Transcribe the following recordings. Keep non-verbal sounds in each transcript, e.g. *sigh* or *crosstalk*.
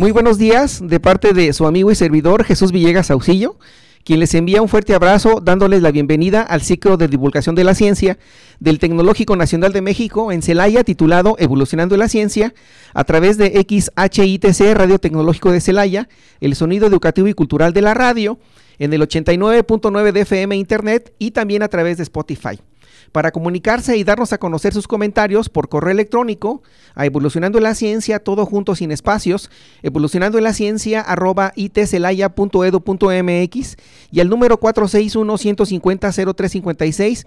Muy buenos días de parte de su amigo y servidor Jesús Villegas Saucillo, quien les envía un fuerte abrazo dándoles la bienvenida al ciclo de divulgación de la ciencia del Tecnológico Nacional de México en Celaya titulado Evolucionando la Ciencia a través de XHITC Radio Tecnológico de Celaya, el sonido educativo y cultural de la radio en el 89.9 de FM Internet y también a través de Spotify para comunicarse y darnos a conocer sus comentarios por correo electrónico a evolucionando la ciencia, todo junto sin espacios, evolucionando en la ciencia arroba itcelaya.edu.mx y al número 461 150 0356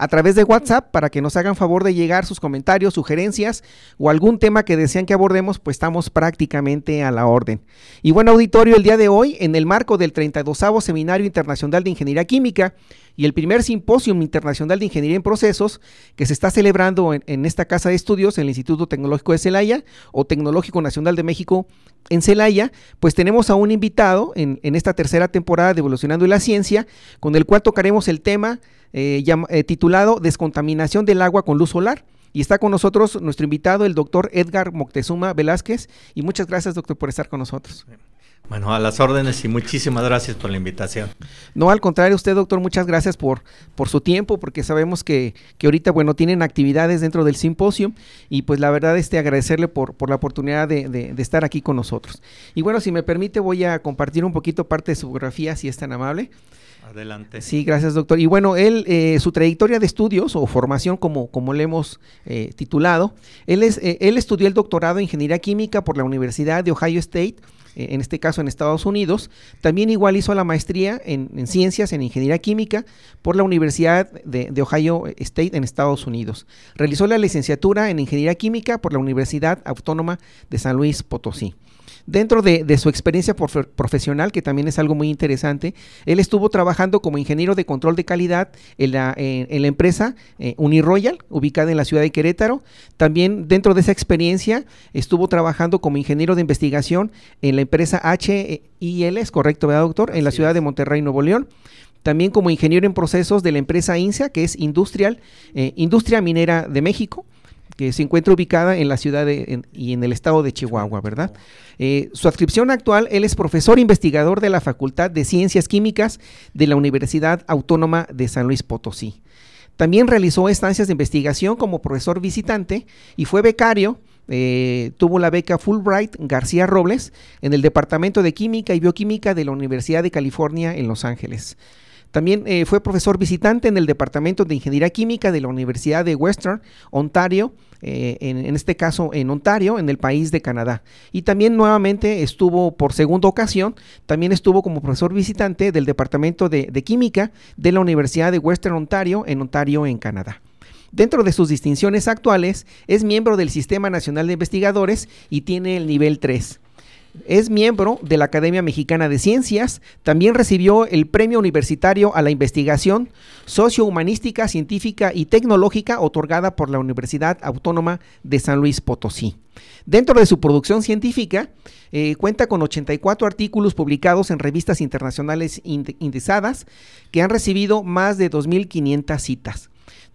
a través de WhatsApp para que nos hagan favor de llegar sus comentarios, sugerencias o algún tema que desean que abordemos, pues estamos prácticamente a la orden. Y bueno, auditorio, el día de hoy, en el marco del 32 Seminario Internacional de Ingeniería Química y el primer Simposium Internacional de Ingeniería en Procesos que se está celebrando en, esta casa de estudios, en el Instituto Tecnológico de Celaya o Tecnológico Nacional de México en Celaya, pues tenemos a un invitado en, en esta tercera temporada de Evolucionando la Ciencia, con el cual tocaremos el tema eh, eh, titulado Descontaminación del agua con luz solar. Y está con nosotros nuestro invitado, el doctor Edgar Moctezuma Velázquez. Y muchas gracias, doctor, por estar con nosotros. Bueno, a las órdenes y muchísimas gracias por la invitación. No, al contrario, usted, doctor, muchas gracias por, por su tiempo, porque sabemos que, que ahorita, bueno, tienen actividades dentro del simposio y pues la verdad, este, agradecerle por, por la oportunidad de, de, estar aquí con nosotros. Y bueno, si me permite, voy a compartir un poquito parte de su biografía, si es tan amable. Adelante. Sí, gracias, doctor. Y bueno, él, eh, su trayectoria de estudios o formación, como, como le hemos eh, titulado, él, es, eh, él estudió el doctorado en Ingeniería Química por la Universidad de Ohio State, en este caso en Estados Unidos. También igual hizo la maestría en, Ciencias en Ingeniería Química por la Universidad de, de, Ohio State en Estados Unidos. Realizó la licenciatura en Ingeniería Química por la Universidad Autónoma de San Luis Potosí. Dentro de, su experiencia profesional, que también es algo muy interesante, él estuvo trabajando como ingeniero de control de calidad en la, empresa eh, Uniroyal, ubicada en la ciudad de Querétaro. También dentro de esa experiencia estuvo trabajando como ingeniero de investigación en la empresa HIL, es correcto, ¿verdad, doctor? En la ciudad de Monterrey, Nuevo León también como ingeniero en procesos de la empresa INSA, que es Industrial, eh, Industria Minera de México, que se encuentra ubicada en la ciudad y en el estado de Chihuahua, ¿verdad? Eh, su adscripción actual, él es profesor investigador de la Facultad de Ciencias Químicas de la Universidad Autónoma de San Luis Potosí. También realizó estancias de investigación como profesor visitante y fue becario eh, tuvo la beca Fulbright García Robles en el Departamento de Química y Bioquímica de la Universidad de California en Los Ángeles. También eh, fue profesor visitante en el Departamento de Ingeniería Química de la Universidad de Western Ontario, eh, en, este caso en Ontario, en el país de Canadá. Y también nuevamente estuvo por segunda ocasión, también estuvo como profesor visitante del Departamento de, de Química de la Universidad de Western Ontario, en Ontario, en Canadá. Dentro de sus distinciones actuales, es miembro del Sistema Nacional de Investigadores y tiene el nivel 3. Es miembro de la Academia Mexicana de Ciencias, también recibió el Premio Universitario a la Investigación Sociohumanística, Científica y Tecnológica otorgada por la Universidad Autónoma de San Luis Potosí. Dentro de su producción científica, eh, cuenta con 84 artículos publicados en revistas internacionales indexadas que han recibido más de 2.500 citas.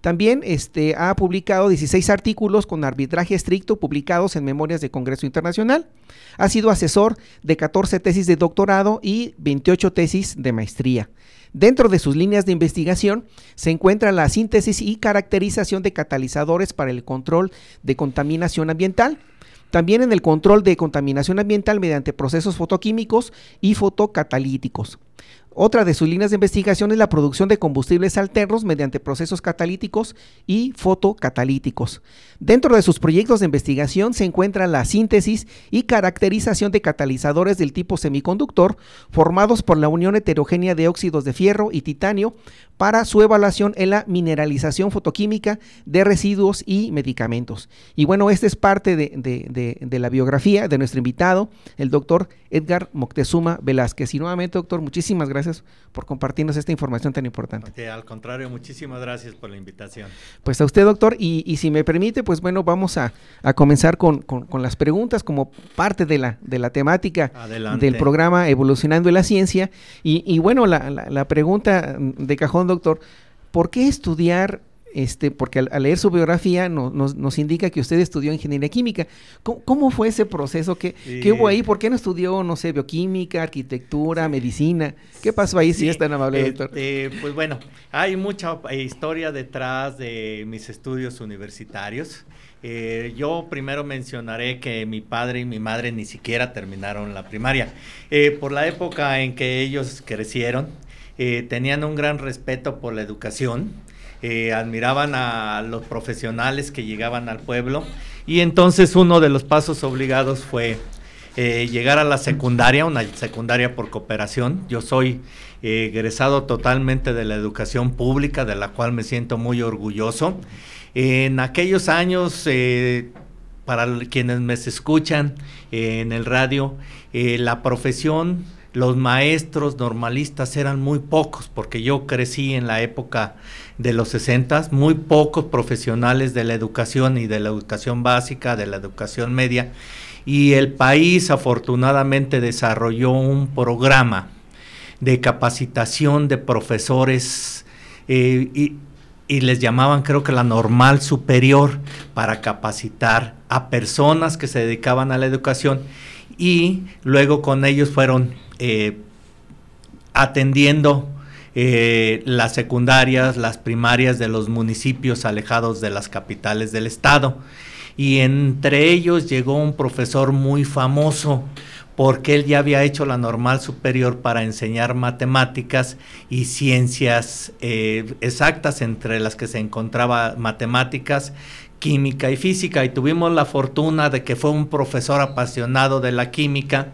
También este, ha publicado 16 artículos con arbitraje estricto publicados en Memorias de Congreso Internacional. Ha sido asesor de 14 tesis de doctorado y 28 tesis de maestría. Dentro de sus líneas de investigación se encuentra la síntesis y caracterización de catalizadores para el control de contaminación ambiental, también en el control de contaminación ambiental mediante procesos fotoquímicos y fotocatalíticos. Otra de sus líneas de investigación es la producción de combustibles alternos mediante procesos catalíticos y fotocatalíticos. Dentro de sus proyectos de investigación se encuentra la síntesis y caracterización de catalizadores del tipo semiconductor formados por la unión heterogénea de óxidos de fierro y titanio para su evaluación en la mineralización fotoquímica de residuos y medicamentos. Y bueno, esta es parte de, la biografía de nuestro invitado, el doctor Edgar Moctezuma Velázquez. Y nuevamente, doctor, muchísimas gracias por compartirnos esta información tan importante. al contrario, muchísimas gracias por la invitación. Pues a usted, doctor, y, si me permite, pues bueno, vamos a, comenzar con, las preguntas como parte de la, de la temática del programa Evolucionando la Ciencia. Y, bueno, la pregunta de cajón, doctor, ¿por qué estudiar este, porque al, leer su biografía nos, indica que usted estudió ingeniería química. ¿Cómo, fue ese proceso? ¿Qué, hubo ahí? ¿Por qué no estudió, no sé, bioquímica, arquitectura, medicina? ¿Qué pasó ahí, si es tan amable, doctor? Este, pues bueno, hay mucha historia detrás de mis estudios universitarios. Eh, yo primero mencionaré que mi padre y mi madre ni siquiera terminaron la primaria. Eh, por la época en que ellos crecieron, eh, tenían un gran respeto por la educación eh, admiraban a los profesionales que llegaban al pueblo y entonces uno de los pasos obligados fue eh, llegar a la secundaria, una secundaria por cooperación. Yo soy egresado totalmente de la educación pública, de la cual me siento muy orgulloso. En aquellos años, para quienes me escuchan en el radio, la profesión los maestros normalistas eran muy pocos, porque yo crecí en la época de los 60, muy pocos profesionales de la educación y de la educación básica, de la educación media, y el país afortunadamente desarrolló un programa de capacitación de profesores eh, y, y les llamaban creo que la normal superior para capacitar a personas que se dedicaban a la educación y luego con ellos fueron eh, atendiendo eh, las secundarias, las primarias de los municipios alejados de las capitales del estado. Y entre ellos llegó un profesor muy famoso porque él ya había hecho la normal superior para enseñar matemáticas y ciencias eh, exactas, entre las que se encontraba matemáticas, química y física. Y tuvimos la fortuna de que fue un profesor apasionado de la química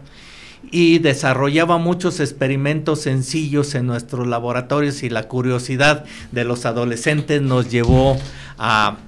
y desarrollaba muchos experimentos sencillos en nuestros laboratorios y la curiosidad de los adolescentes nos llevó a,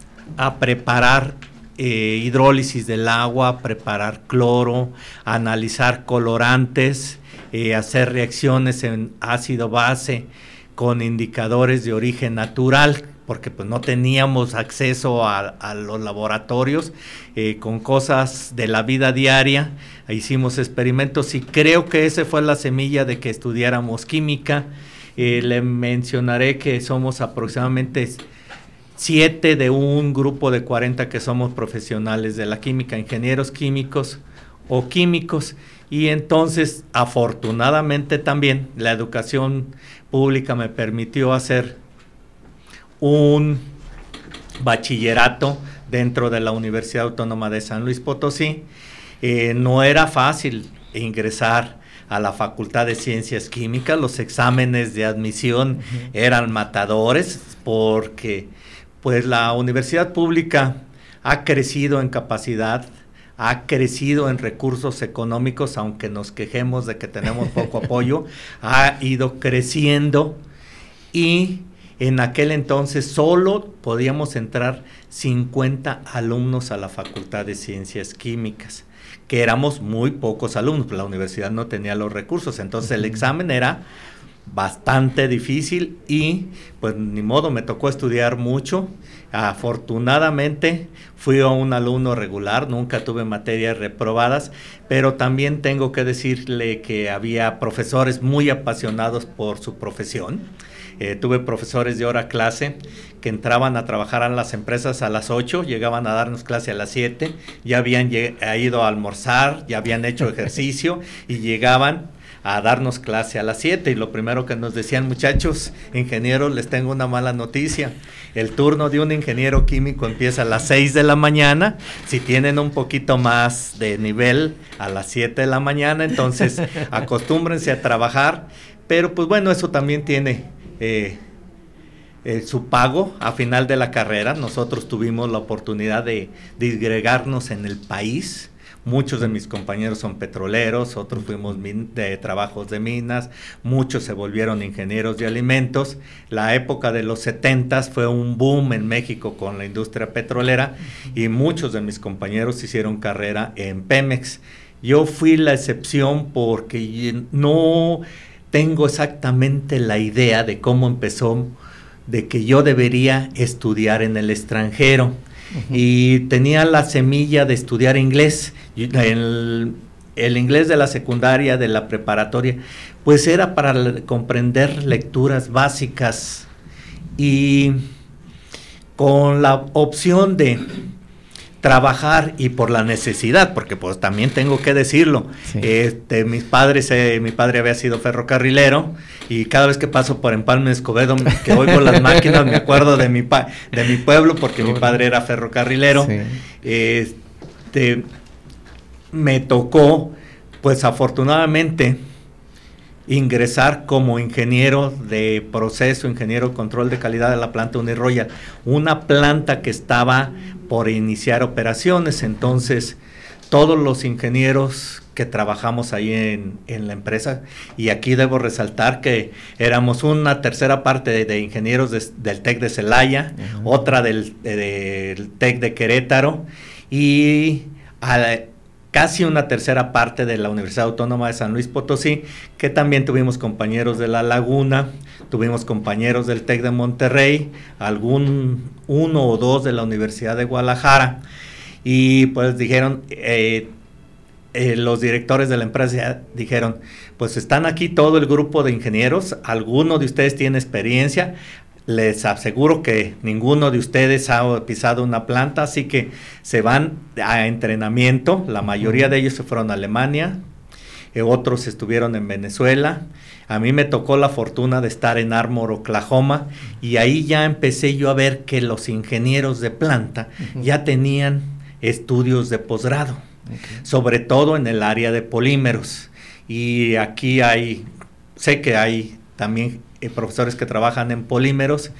preparar eh, hidrólisis del agua, preparar cloro, analizar colorantes, eh, hacer reacciones en ácido base con indicadores de origen natural porque pues no teníamos acceso a, los laboratorios eh, con cosas de la vida diaria, hicimos experimentos y creo que esa fue la semilla de que estudiáramos química. Eh, le mencionaré que somos aproximadamente siete de un grupo de 40 que somos profesionales de la química, ingenieros químicos o químicos. Y entonces, afortunadamente también, la educación pública me permitió hacer un bachillerato dentro de la Universidad Autónoma de San Luis Potosí. Eh, no era fácil ingresar a la Facultad de Ciencias Químicas, los exámenes de admisión eran matadores porque pues la universidad pública ha crecido en capacidad, ha crecido en recursos económicos, aunque nos quejemos de que tenemos poco *laughs* apoyo, ha ido creciendo. Y en aquel entonces solo podíamos entrar 50 alumnos a la Facultad de Ciencias Químicas, que éramos muy pocos alumnos, la universidad no tenía los recursos, entonces el examen era bastante difícil y pues ni modo, me tocó estudiar mucho. Afortunadamente fui un alumno regular, nunca tuve materias reprobadas, pero también tengo que decirle que había profesores muy apasionados por su profesión eh, tuve profesores de hora clase que entraban a trabajar en las empresas a las 8, llegaban a darnos clase a las 7, ya habían ido a almorzar, ya habían hecho ejercicio *laughs* y llegaban a darnos clase a las 7 y lo primero que nos decían muchachos, ingenieros, les tengo una mala noticia. El turno de un ingeniero químico empieza a las 6 de la mañana. Si tienen un poquito más de nivel a las 7 de la mañana, entonces *laughs* acostúmbrense a trabajar. Pero pues bueno, eso también tiene eh, eh, su pago a final de la carrera. Nosotros tuvimos la oportunidad de disgregarnos en el país Muchos de mis compañeros son petroleros, otros fuimos de trabajos de minas, muchos se volvieron ingenieros de alimentos. La época de los 70 fue un boom en México con la industria petrolera y muchos de mis compañeros hicieron carrera en Pemex. Yo fui la excepción porque no tengo exactamente la idea de cómo empezó, de que yo debería estudiar en el extranjero. Y tenía la semilla de estudiar inglés. El, el, inglés de la secundaria, de la preparatoria, pues era para comprender lecturas básicas. Y con la opción de trabajar y por la necesidad, porque pues también tengo que decirlo, este, mis padres, eh, mi padre había sido ferrocarrilero y cada vez que paso por Empalme Escobedo, que oigo las máquinas, me acuerdo de mi, pa de mi pueblo, porque mi padre era ferrocarrilero, este, me tocó, pues afortunadamente, ingresar como ingeniero de proceso, ingeniero de control de calidad de la planta Uniroyal, una planta que estaba por iniciar operaciones, entonces todos los ingenieros que trabajamos ahí en, la empresa, y aquí debo resaltar que éramos una tercera parte de, ingenieros del TEC de Celaya, otra del, del TEC de Querétaro, y casi una tercera parte de la Universidad Autónoma de San Luis Potosí, que también tuvimos compañeros de La Laguna, tuvimos compañeros del TEC de Monterrey, algún uno o dos de la Universidad de Guadalajara, y pues dijeron, eh, eh, los directores de la empresa dijeron, pues están aquí todo el grupo de ingenieros, alguno de ustedes tiene experiencia, les aseguro que ninguno de ustedes ha pisado una planta, así que se van a entrenamiento. La mayoría de ellos se fueron a Alemania, eh, otros estuvieron en Venezuela. A mí me tocó la fortuna de estar en Armor, Oklahoma, y ahí ya empecé yo a ver que los ingenieros de planta ya tenían estudios de posgrado, sobre todo en el área de polímeros. Y aquí hay, sé que hay también eh, profesores que trabajan en polímeros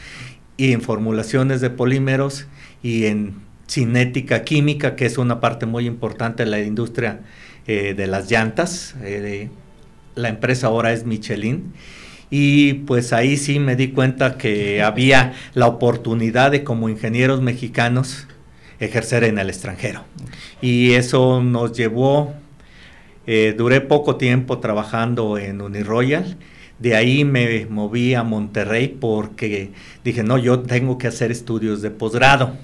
y en formulaciones de polímeros y en cinética química, que es una parte muy importante de la industria eh, de las llantas. Eh, la empresa ahora es Michelin. Y pues ahí sí me di cuenta que había la oportunidad de como ingenieros mexicanos ejercer en el extranjero. Y eso nos llevó, duré poco tiempo trabajando en Uniroyal de ahí me moví a Monterrey porque dije, no, yo tengo que hacer estudios de posgrado.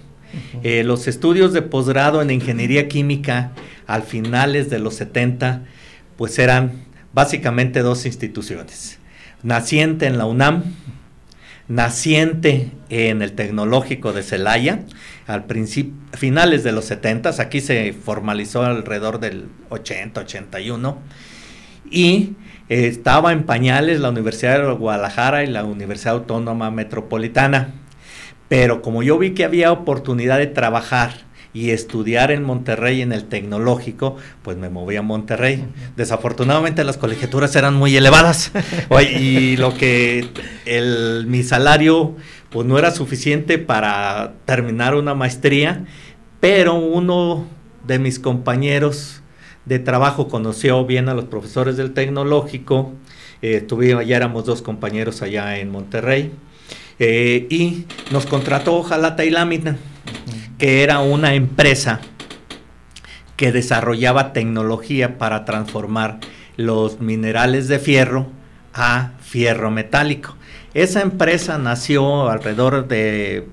Eh, los estudios de posgrado en ingeniería química al finales de los 70, pues eran básicamente dos instituciones. Naciente en la UNAM, naciente en el Tecnológico de Celaya, al principio, finales de los 70, aquí se formalizó alrededor del 80, 81, y estaba en pañales la Universidad de Guadalajara y la Universidad Autónoma Metropolitana. Pero como yo vi que había oportunidad de trabajar y estudiar en Monterrey en el tecnológico, pues me moví a Monterrey. Desafortunadamente las colegiaturas eran muy elevadas *laughs* y lo que el, mi salario pues no era suficiente para terminar una maestría, pero uno de mis compañeros de trabajo conoció bien a los profesores del tecnológico, eh, ya éramos dos compañeros allá en Monterrey, eh, y nos contrató Jalata y Lámina, que era una empresa que desarrollaba tecnología para transformar los minerales de fierro a fierro metálico. Esa empresa nació alrededor de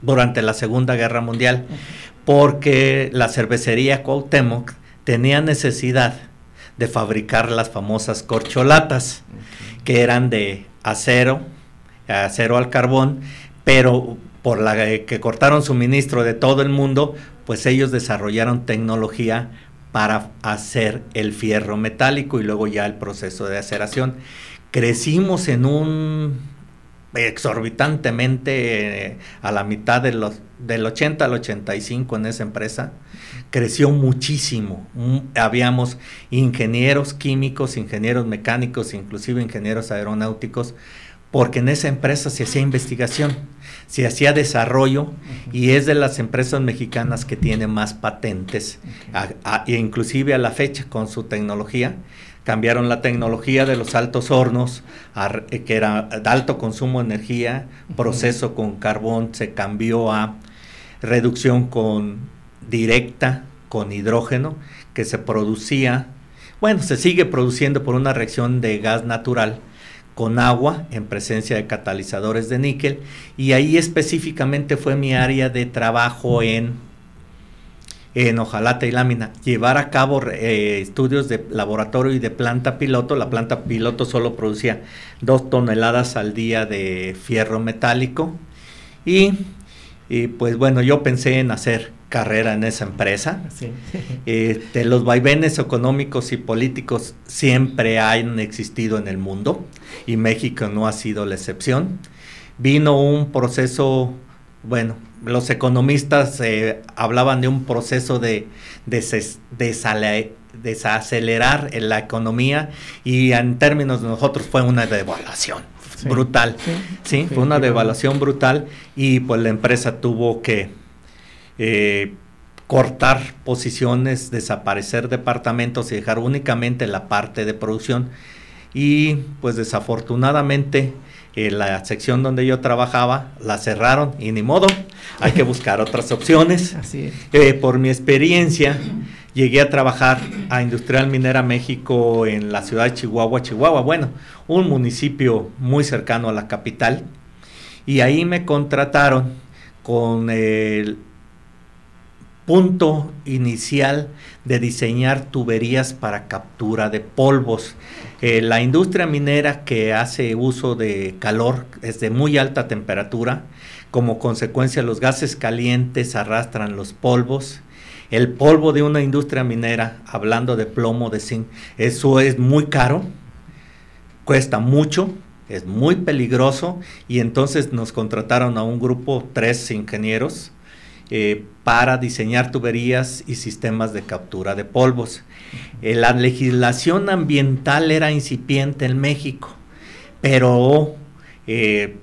durante la Segunda Guerra Mundial porque la cervecería Cuauhtémoc tenía necesidad de fabricar las famosas corcholatas, que eran de acero, acero al carbón, pero por la que cortaron suministro de todo el mundo, pues ellos desarrollaron tecnología para hacer el fierro metálico y luego ya el proceso de aceración. Crecimos en un exorbitantemente eh, a la mitad de los, del 80 al 85 en esa empresa. Creció muchísimo. Mm, habíamos ingenieros químicos, ingenieros mecánicos, inclusive ingenieros aeronáuticos, porque en esa empresa se hacía investigación, se hacía desarrollo y es de las empresas mexicanas que tiene más patentes, e inclusive a la fecha con su tecnología. Cambiaron la tecnología de los altos hornos, eh, que era de alto consumo de energía, proceso con carbón, se cambió a reducción con directa, con hidrógeno, que se producía, bueno, se sigue produciendo por una reacción de gas natural con agua en presencia de catalizadores de níquel y ahí específicamente fue mi área de trabajo en en hojalata y lámina, llevar a cabo eh, estudios de laboratorio y de planta piloto. La planta piloto solo producía dos toneladas al día de fierro metálico y, y pues bueno, yo pensé en hacer carrera en esa empresa. *laughs* Eh, de los vaivenes económicos y políticos siempre han existido en el mundo y México no ha sido la excepción. Vino un proceso, bueno, los economistas eh, hablaban de un proceso de, desacelerar la economía y en términos de nosotros fue una devaluación brutal. Sí, fue una devaluación brutal y pues la empresa tuvo que eh, cortar posiciones, desaparecer departamentos y dejar únicamente la parte de producción. Y pues desafortunadamente eh, la sección donde yo trabajaba la cerraron y ni modo, hay que buscar otras opciones. Eh, por mi experiencia, llegué a trabajar a Industrial Minera México en la ciudad de Chihuahua, Chihuahua, bueno, un municipio muy cercano a la capital. Y ahí me contrataron con el punto inicial de diseñar tuberías para captura de polvos. Eh, la industria minera que hace uso de calor es de muy alta temperatura, como consecuencia los gases calientes arrastran los polvos. El polvo de una industria minera, hablando de plomo, de zinc, eso es muy caro, cuesta mucho, es muy peligroso y entonces nos contrataron a un grupo, tres ingenieros, eh, para diseñar tuberías y sistemas de captura de polvos. Eh, la legislación ambiental era incipiente en México, pero eh,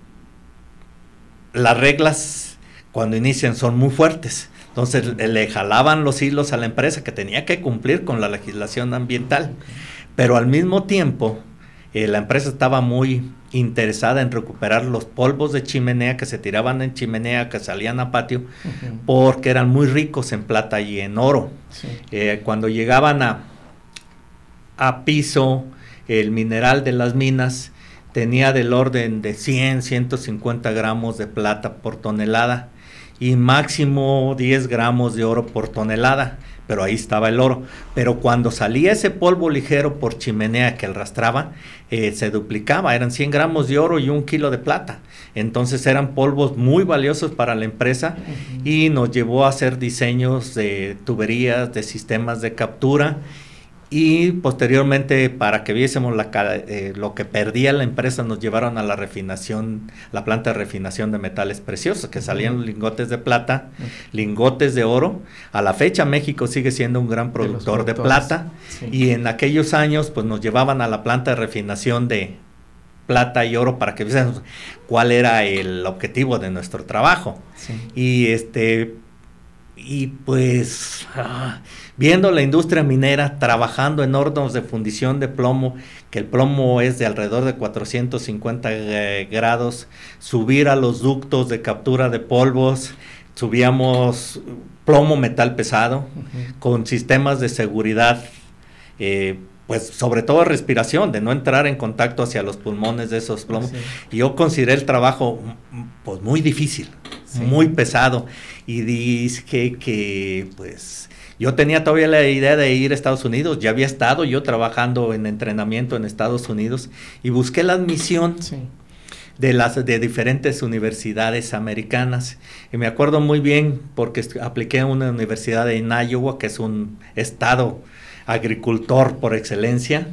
las reglas cuando inician son muy fuertes. Entonces le jalaban los hilos a la empresa que tenía que cumplir con la legislación ambiental. Pero al mismo tiempo, la empresa estaba muy interesada en recuperar los polvos de chimenea que se tiraban en chimenea, que salían a patio, porque eran muy ricos en plata y en oro. Eh, cuando llegaban a, a piso, el mineral de las minas tenía del orden de 100, 150 gramos de plata por tonelada y máximo 10 gramos de oro por tonelada pero ahí estaba el oro. Pero cuando salía ese polvo ligero por chimenea que arrastraba, eh, se duplicaba, eran 100 gramos de oro y un kilo de plata. Entonces eran polvos muy valiosos para la empresa y nos llevó a hacer diseños de tuberías, de sistemas de captura y posteriormente para que viésemos la, eh, lo que perdía la empresa nos llevaron a la refinación, la planta de refinación de metales preciosos, que salían lingotes de plata, lingotes de oro. A la fecha México sigue siendo un gran productor de, plata y en aquellos años pues nos llevaban a la planta de refinación de plata y oro para que viésemos cuál era el objetivo de nuestro trabajo. Y este y pues ah, viendo la industria minera trabajando en hornos de fundición de plomo, que el plomo es de alrededor de 450 eh, grados, subir a los ductos de captura de polvos, subíamos plomo metal pesado con sistemas de seguridad. Eh, pues sobre todo respiración, de no entrar en contacto hacia los pulmones de esos plomos. Y yo consideré el trabajo pues muy difícil, muy pesado. Y dije que pues yo tenía todavía la idea de ir a Estados Unidos, ya había estado yo trabajando en entrenamiento en Estados Unidos y busqué la admisión. De, las, de diferentes universidades americanas. Y me acuerdo muy bien porque apliqué a una universidad en Iowa, que es un estado agricultor por excelencia,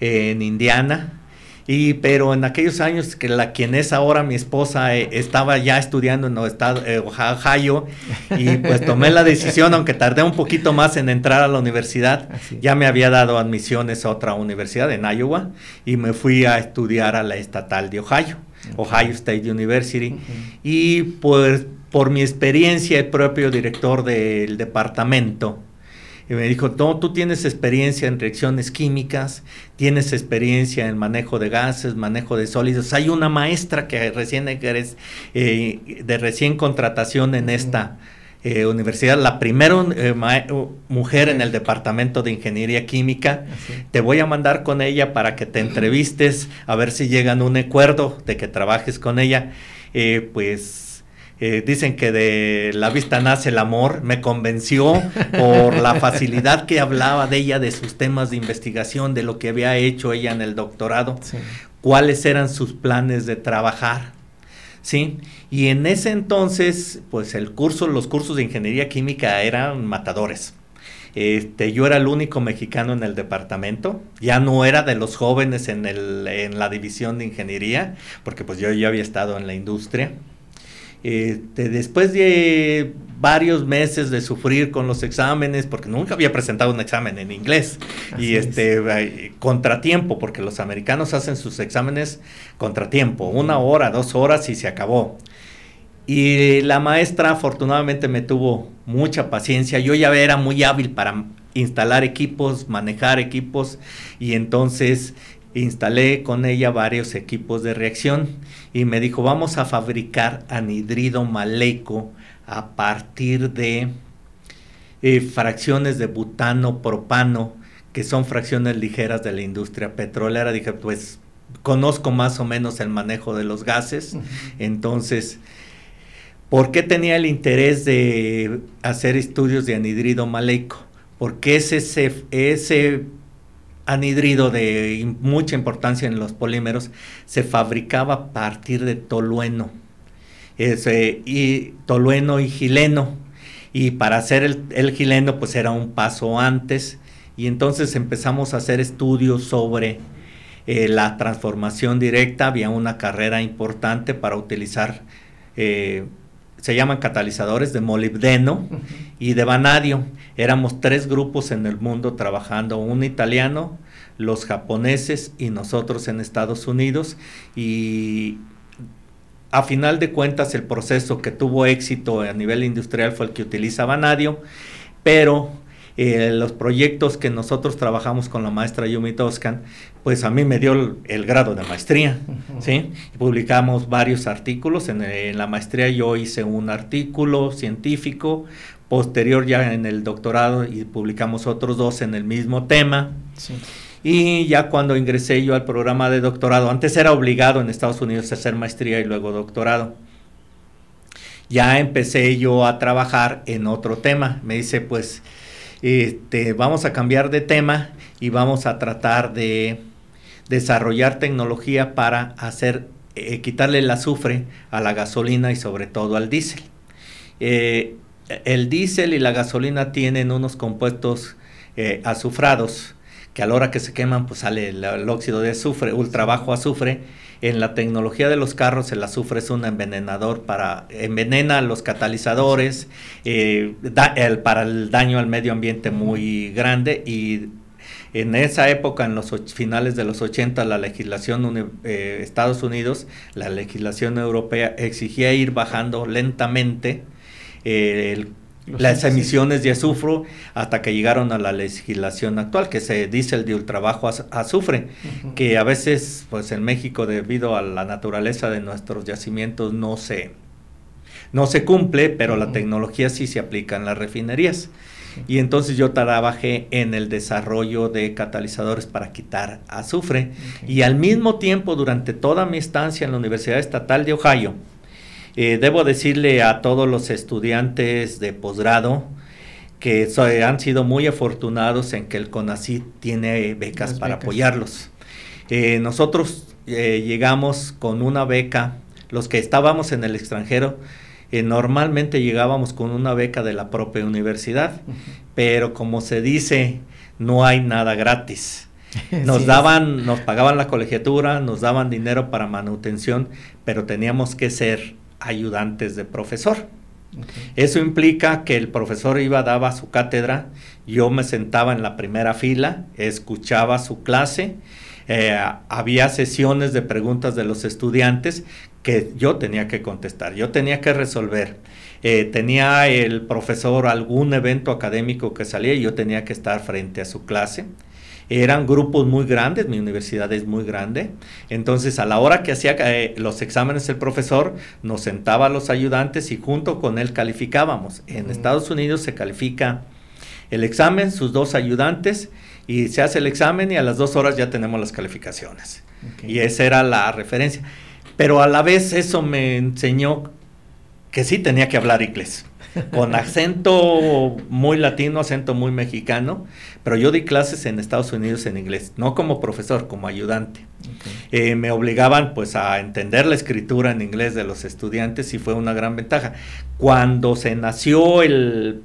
en Indiana. Y pero en aquellos años que la quien es ahora mi esposa eh, estaba ya estudiando en eh, Ohio y pues tomé la decisión, aunque tardé un poquito más en entrar a la universidad, ya me había dado admisiones a otra universidad en Iowa y me fui a estudiar a la estatal de Ohio, Ohio State University. Y pues por mi experiencia, el propio director del departamento y me dijo, no, tú tienes experiencia en reacciones químicas, tienes experiencia en manejo de gases, manejo de sólidos. Hay una maestra que recién eres, eh, de recién contratación en esta eh, universidad, la primera eh, mujer en el departamento de ingeniería química. Te voy a mandar con ella para que te entrevistes, a ver si llegan a un acuerdo de que trabajes con ella. pues eh, dicen que de la vista nace el amor, me convenció por la facilidad que hablaba de ella, de sus temas de investigación, de lo que había hecho ella en el doctorado, cuáles eran sus planes de trabajar. ¿sí? Y en ese entonces, pues el curso, los cursos de ingeniería química eran matadores. Este, yo era el único mexicano en el departamento, ya no era de los jóvenes en, el, en la división de ingeniería, porque pues yo ya había estado en la industria. Este, después de varios meses de sufrir con los exámenes, porque nunca había presentado un examen en inglés, y este contratiempo, porque los americanos hacen sus exámenes contratiempo, una hora, dos horas y se acabó. Y la maestra afortunadamente me tuvo mucha paciencia, yo ya era muy hábil para instalar equipos, manejar equipos, y entonces instalé con ella varios equipos de reacción y me dijo, vamos a fabricar anhidrido maleico a partir de eh, fracciones de butano, propano, que son fracciones ligeras de la industria petrolera. Dije, pues conozco más o menos el manejo de los gases, entonces... ¿Por qué tenía el interés de hacer estudios de anhidrido maleico? Porque ese, ese anhidrido de mucha importancia en los polímeros se fabricaba a partir de tolueno, y tolueno y gileno. Y para hacer el, el, gileno pues era un paso antes. Y entonces empezamos a hacer estudios sobre eh, la transformación directa, había una carrera importante para utilizar eh, se llaman catalizadores de molibdeno y de vanadio. Éramos tres grupos en el mundo trabajando, un italiano, los japoneses y nosotros en Estados Unidos. Y a final de cuentas el proceso que tuvo éxito a nivel industrial fue el que utiliza vanadio, pero eh, los proyectos que nosotros trabajamos con la maestra Yumi Toscan, pues a mí me dio el, grado de maestría, ¿sí? Publicamos varios artículos, en, la maestría yo hice un artículo científico, posterior ya en el doctorado y publicamos otros dos en el mismo tema. Y ya cuando ingresé yo al programa de doctorado, antes era obligado en Estados Unidos a hacer maestría y luego doctorado. Ya empecé yo a trabajar en otro tema. Me dice, pues, este, vamos a cambiar de tema y vamos a tratar de desarrollar tecnología para hacer eh, quitarle el azufre a la gasolina y sobre todo al diésel. Eh, el diésel y la gasolina tienen unos compuestos eh, azufrados que a la hora que se queman pues sale el, óxido de azufre, ultra bajo azufre. En la tecnología de los carros el azufre es un envenenador para, envenena los catalizadores, eh, para el daño al medio ambiente muy grande y en esa época, en los finales de los 80, la legislación eh, Estados Unidos, la legislación europea exigía ir bajando lentamente eh, las emisiones de azufre hasta que llegaron a la legislación actual, que se dice el de ultrabajo azufre, que a veces, pues en México, debido a la naturaleza de nuestros yacimientos, no se, no se cumple, pero la tecnología sí se aplica en las refinerías. Y entonces yo trabajé en el desarrollo de catalizadores para quitar azufre. Y al mismo tiempo, durante toda mi estancia en la Universidad Estatal de Ohio, eh, debo decirle a todos los estudiantes de posgrado que han sido muy afortunados en que el CONACYT tiene becas para apoyarlos. Eh, nosotros eh, llegamos con una beca, los que estábamos en el extranjero, normalmente llegábamos con una beca de la propia universidad, pero como se dice, no hay nada gratis. *laughs* Nos daban, nos pagaban la colegiatura, nos daban dinero para manutención, pero teníamos que ser ayudantes de profesor. Eso implica que el profesor iba, daba su cátedra, yo me sentaba en la primera fila, escuchaba su clase, eh, había sesiones de preguntas de los estudiantes que yo tenía que contestar, yo tenía que resolver. Eh, tenía el profesor algún evento académico que salía y yo tenía que estar frente a su clase. Eran grupos muy grandes, mi universidad es muy grande. Entonces, a la hora que hacía eh, los exámenes el profesor, nos sentaba a los ayudantes y junto con él calificábamos. En Estados Unidos se califica el examen, sus dos ayudantes, y se hace el examen y a las dos horas ya tenemos las calificaciones. Y esa era la referencia. Pero a la vez eso me enseñó que sí tenía que hablar inglés con acento muy latino, acento muy mexicano, pero yo di clases en Estados Unidos en inglés, no como profesor, como ayudante. Eh, me obligaban pues a entender la escritura en inglés de los estudiantes y fue una gran ventaja. Cuando se nació el,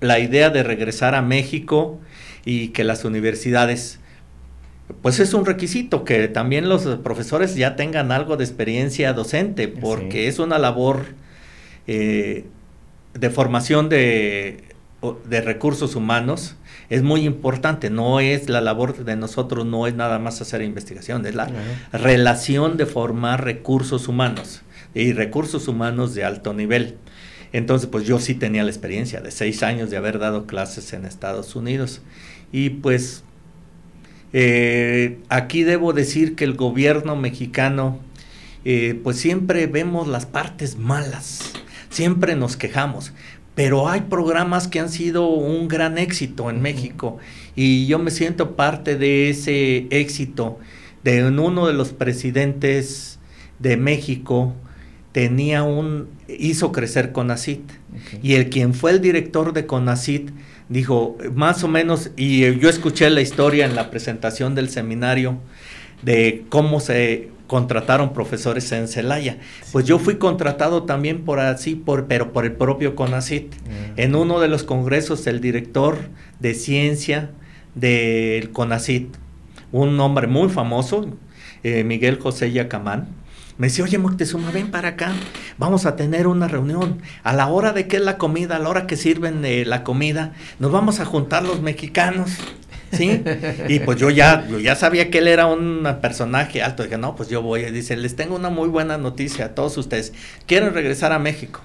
la idea de regresar a México y que las universidades pues es un requisito que también los profesores ya tengan algo de experiencia docente, porque es una labor eh, de formación de, recursos humanos es muy importante. No es la labor de nosotros, no es nada más hacer investigación, es la relación de formar recursos humanos y recursos humanos de alto nivel. Entonces, pues yo sí tenía la experiencia de seis años de haber dado clases en Estados Unidos. Y pues eh, aquí debo decir que el gobierno mexicano, eh, pues siempre vemos las partes malas siempre nos quejamos, pero hay programas que han sido un gran éxito en México y yo me siento parte de ese éxito. De uno de los presidentes de México tenía un hizo crecer CONACIT y el quien fue el director de CONACIT dijo más o menos y yo escuché la historia en la presentación del seminario de cómo se contrataron profesores en Celaya. Pues yo fui contratado también por así, por, pero por el propio CONACIT. Mm. En uno de los congresos, el director de ciencia del CONACIT, un hombre muy famoso, eh, Miguel José Yacamán, me decía, oye Moctezuma, ven para acá, vamos a tener una reunión. A la hora de que es la comida, a la hora que sirven eh, la comida, nos vamos a juntar los mexicanos ¿sí? Y pues yo ya, yo ya sabía que él era un personaje alto. Dije, no, pues yo voy. Y dice, les tengo una muy buena noticia a todos ustedes. Quieren regresar a México.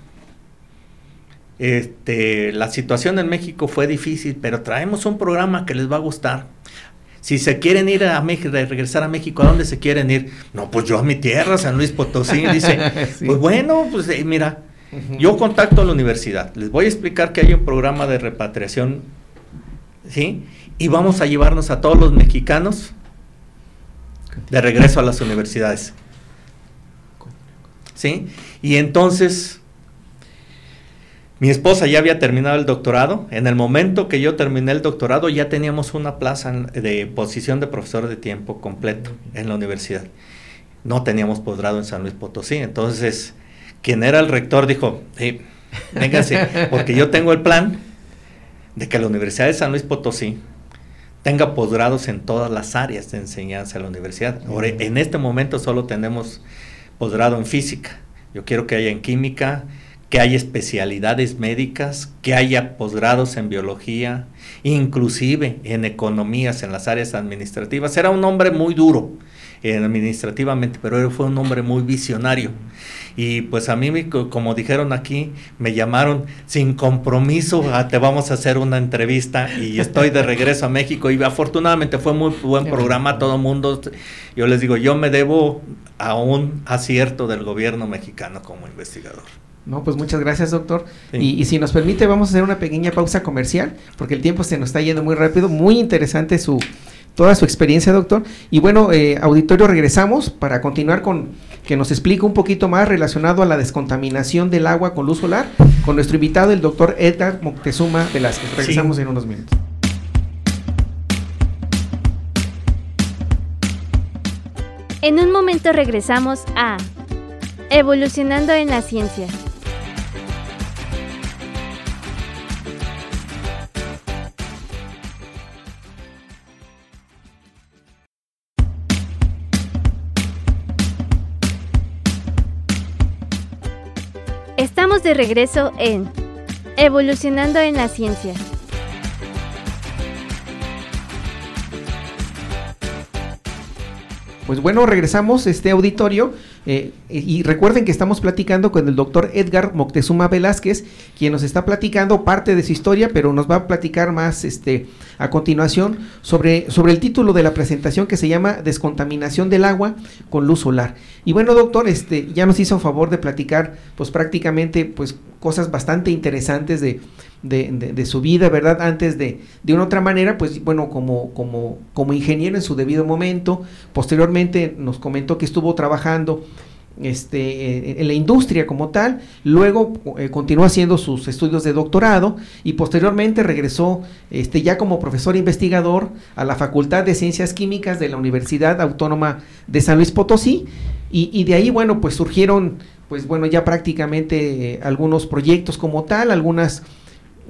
Este, la situación en México fue difícil, pero traemos un programa que les va a gustar. Si se quieren ir a México, regresar a México, ¿a dónde se quieren ir? No, pues yo a mi tierra, San Luis Potosí. Dice, *laughs* pues bueno, pues eh, mira, yo contacto a la universidad. Les voy a explicar que hay un programa de repatriación, ¿sí? Y vamos a llevarnos a todos los mexicanos de regreso a las universidades. ¿Sí? Y entonces, mi esposa ya había terminado el doctorado. En el momento que yo terminé el doctorado, ya teníamos una plaza de posición de profesor de tiempo completo en la universidad. No teníamos posgrado en San Luis Potosí. Entonces, quien era el rector dijo, véngase, *laughs* porque yo tengo el plan de que la Universidad de San Luis Potosí tenga posgrados en todas las áreas de enseñanza de la universidad. en este momento solo tenemos posgrado en física. Yo quiero que haya en química, que haya especialidades médicas, que haya posgrados en biología, inclusive en economías, en las áreas administrativas. Era un hombre muy duro eh, administrativamente, pero él fue un hombre muy visionario. Y pues a mí, como dijeron aquí, me llamaron sin compromiso, te vamos a hacer una entrevista y estoy de regreso a México. Y afortunadamente fue muy buen programa, todo mundo, yo les digo, yo me debo a un acierto del gobierno mexicano como investigador. No, pues muchas gracias, doctor. Y, y, si nos permite, vamos a hacer una pequeña pausa comercial, porque el tiempo se nos está yendo muy rápido. Muy interesante su, toda su experiencia, doctor. Y bueno, eh, auditorio, regresamos para continuar con que nos explique un poquito más relacionado a la descontaminación del agua con luz solar con nuestro invitado, el doctor Edgar Moctezuma Velázquez. Regresamos en unos minutos. En un momento regresamos a Evolucionando en la Ciencia. Estamos de regreso en Evolucionando en la Ciencia. Pues bueno, regresamos a este auditorio eh, y recuerden que estamos platicando con el doctor Edgar Moctezuma Velázquez, quien nos está platicando parte de su historia, pero nos va a platicar más este, a continuación sobre, sobre el título de la presentación que se llama Descontaminación del agua con luz solar. Y bueno, doctor, este, ya nos hizo favor de platicar pues prácticamente pues cosas bastante interesantes de, de, su vida, ¿verdad? Antes de, de una otra manera, pues bueno, como, como, como ingeniero en su debido momento, posteriormente nos comentó que estuvo trabajando este, en la industria como tal, luego eh, continuó haciendo sus estudios de doctorado y posteriormente regresó este, ya como profesor investigador a la Facultad de Ciencias Químicas de la Universidad Autónoma de San Luis Potosí. Y, y de ahí, bueno, pues surgieron pues bueno, ya prácticamente eh, algunos proyectos como tal, algunas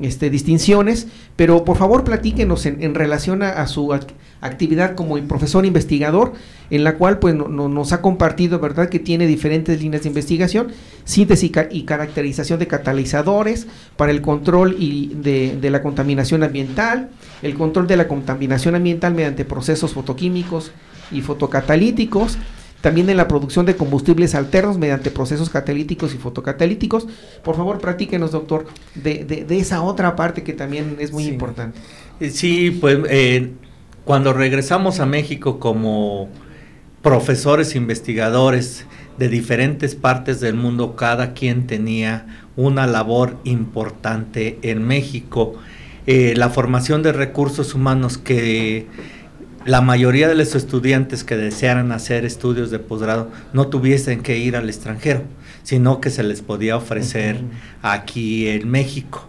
este, distinciones, pero por favor platíquenos en, relación a, su actividad como profesor investigador, en la cual pues nos ha compartido, ¿verdad?, que tiene diferentes líneas de investigación, síntesis y, caracterización de catalizadores para el control y de, la contaminación ambiental, el control de la contaminación ambiental mediante procesos fotoquímicos y fotocatalíticos, también en la producción de combustibles alternos mediante procesos catalíticos y fotocatalíticos. Por favor, practíquenos, doctor, de, de, esa otra parte que también es muy importante. Eh, sí, pues eh, cuando regresamos a México como profesores investigadores de diferentes partes del mundo, cada quien tenía una labor importante en México. Eh, la formación de recursos humanos que la mayoría de los estudiantes que desearan hacer estudios de posgrado no tuviesen que ir al extranjero, sino que se les podía ofrecer aquí en México.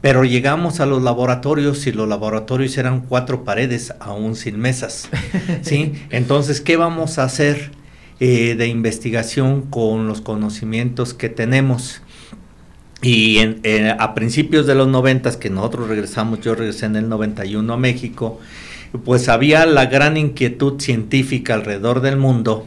Pero llegamos a los laboratorios y los laboratorios eran cuatro paredes, aún sin mesas. *laughs* ¿sí? Entonces, ¿qué vamos a hacer eh, de investigación con los conocimientos que tenemos? Y a principios de los noventas, que nosotros regresamos, yo regresé en el 91 a México, pues había la gran inquietud científica alrededor del mundo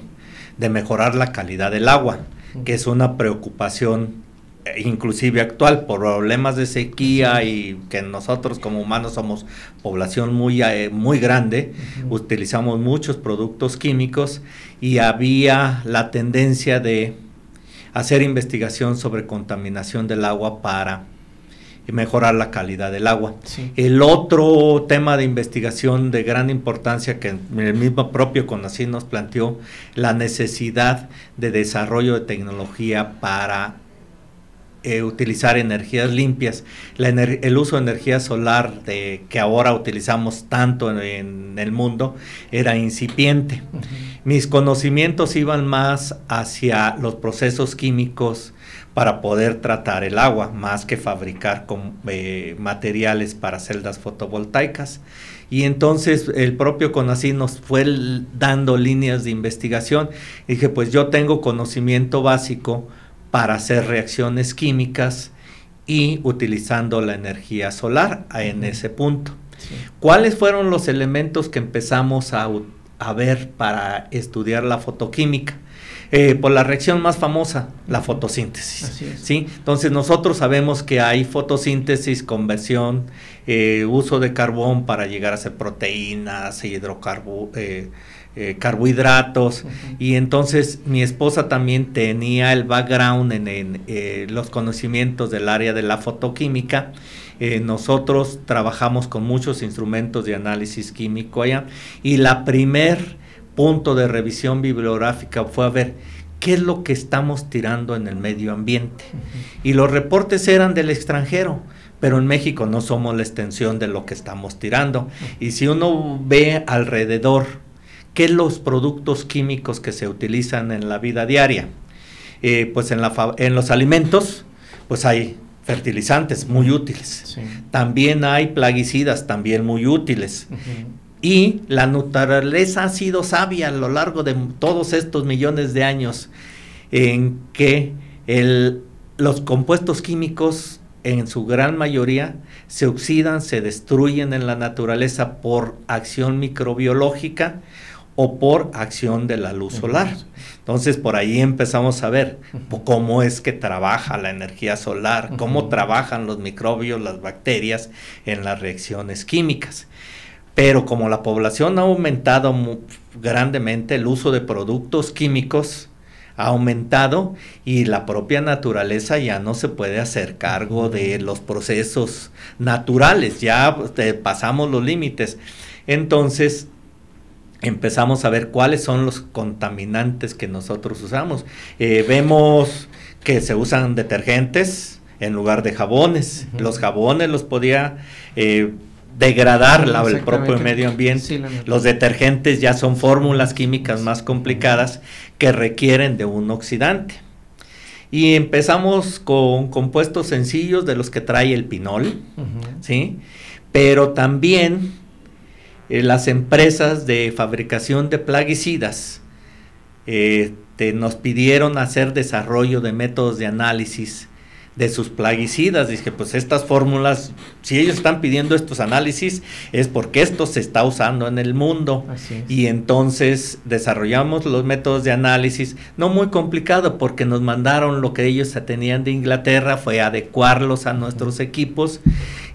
de mejorar la calidad del agua, que es una preocupación eh, inclusive actual por problemas de sequía y que nosotros como humanos somos población muy, eh, muy grande, utilizamos muchos productos químicos y había la tendencia de hacer investigación sobre contaminación del agua para mejorar la calidad del agua. El otro tema de investigación de gran importancia que el mismo propio CONACYT nos planteó, la necesidad de desarrollo de tecnología para eh, utilizar energías limpias. el uso de energía solar de, que ahora utilizamos tanto en, el mundo era incipiente. Mis conocimientos iban más hacia los procesos químicos para poder tratar el agua, más que fabricar con, eh, materiales para celdas fotovoltaicas. Y entonces el propio CONACYT nos fue dando líneas de investigación. dije, pues yo tengo conocimiento básico para hacer reacciones químicas y utilizando la energía solar en ese punto. ¿Cuáles fueron los elementos que empezamos a, a ver para estudiar la fotoquímica? Eh, por la reacción más famosa, la fotosíntesis. ¿sí? Entonces nosotros sabemos que hay fotosíntesis, conversión, eh, uso de carbón para llegar a hacer proteínas, hidrocarburos. Eh, carbohidratos y entonces mi esposa también tenía el background en, los conocimientos del área de la fotoquímica nosotros trabajamos con muchos instrumentos de análisis químico allá y la primer punto de revisión bibliográfica fue a ver qué es lo que estamos tirando en el medio ambiente. Y los reportes eran del extranjero, pero en México no somos la extensión de lo que estamos tirando. Y si uno ve alrededor qué los productos químicos que se utilizan en la vida diaria, eh, pues en, la en los alimentos, pues hay fertilizantes muy útiles. También hay plaguicidas también muy útiles. Y la naturaleza ha sido sabia a lo largo de todos estos millones de años en que los compuestos químicos en su gran mayoría se oxidan, se destruyen en la naturaleza por acción microbiológica o por acción de la luz solar. Entonces por ahí empezamos a ver cómo es que trabaja la energía solar, cómo trabajan los microbios, las bacterias en las reacciones químicas. Pero como la población ha aumentado grandemente el uso de productos químicos, ha aumentado y la propia naturaleza ya no se puede hacer cargo de los procesos naturales, ya este, pasamos los límites. Entonces empezamos a ver cuáles son los contaminantes que nosotros usamos. Eh, vemos que se usan detergentes en lugar de jabones. Los jabones los podía... Eh, degradar el propio medio ambiente. Los detergentes ya son fórmulas químicas más complicadas que requieren de un oxidante. Y empezamos con compuestos sencillos de los que trae el pinol, ¿sí? Pero también eh, las empresas de fabricación de plaguicidas eh, nos pidieron hacer desarrollo de métodos de análisis de sus plaguicidas. Dije, pues estas fórmulas, si ellos están pidiendo estos análisis, es porque esto se está usando en el mundo. Y entonces desarrollamos los métodos de análisis, no muy complicado, porque nos mandaron lo que ellos tenían de Inglaterra, fue adecuarlos a nuestros equipos.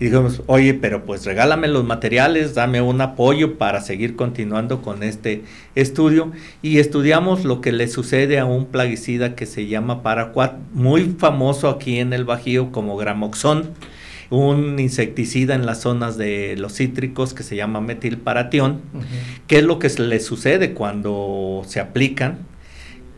Y dijimos, oye, pero pues regálame los materiales, dame un apoyo para seguir continuando con este estudio. Y estudiamos lo que le sucede a un plaguicida que se llama paraquat, muy famoso aquí en el Bajío como Gramoxón, un insecticida en las zonas de los cítricos que se llama metilparatión. ¿Qué es lo que le sucede cuando se aplican?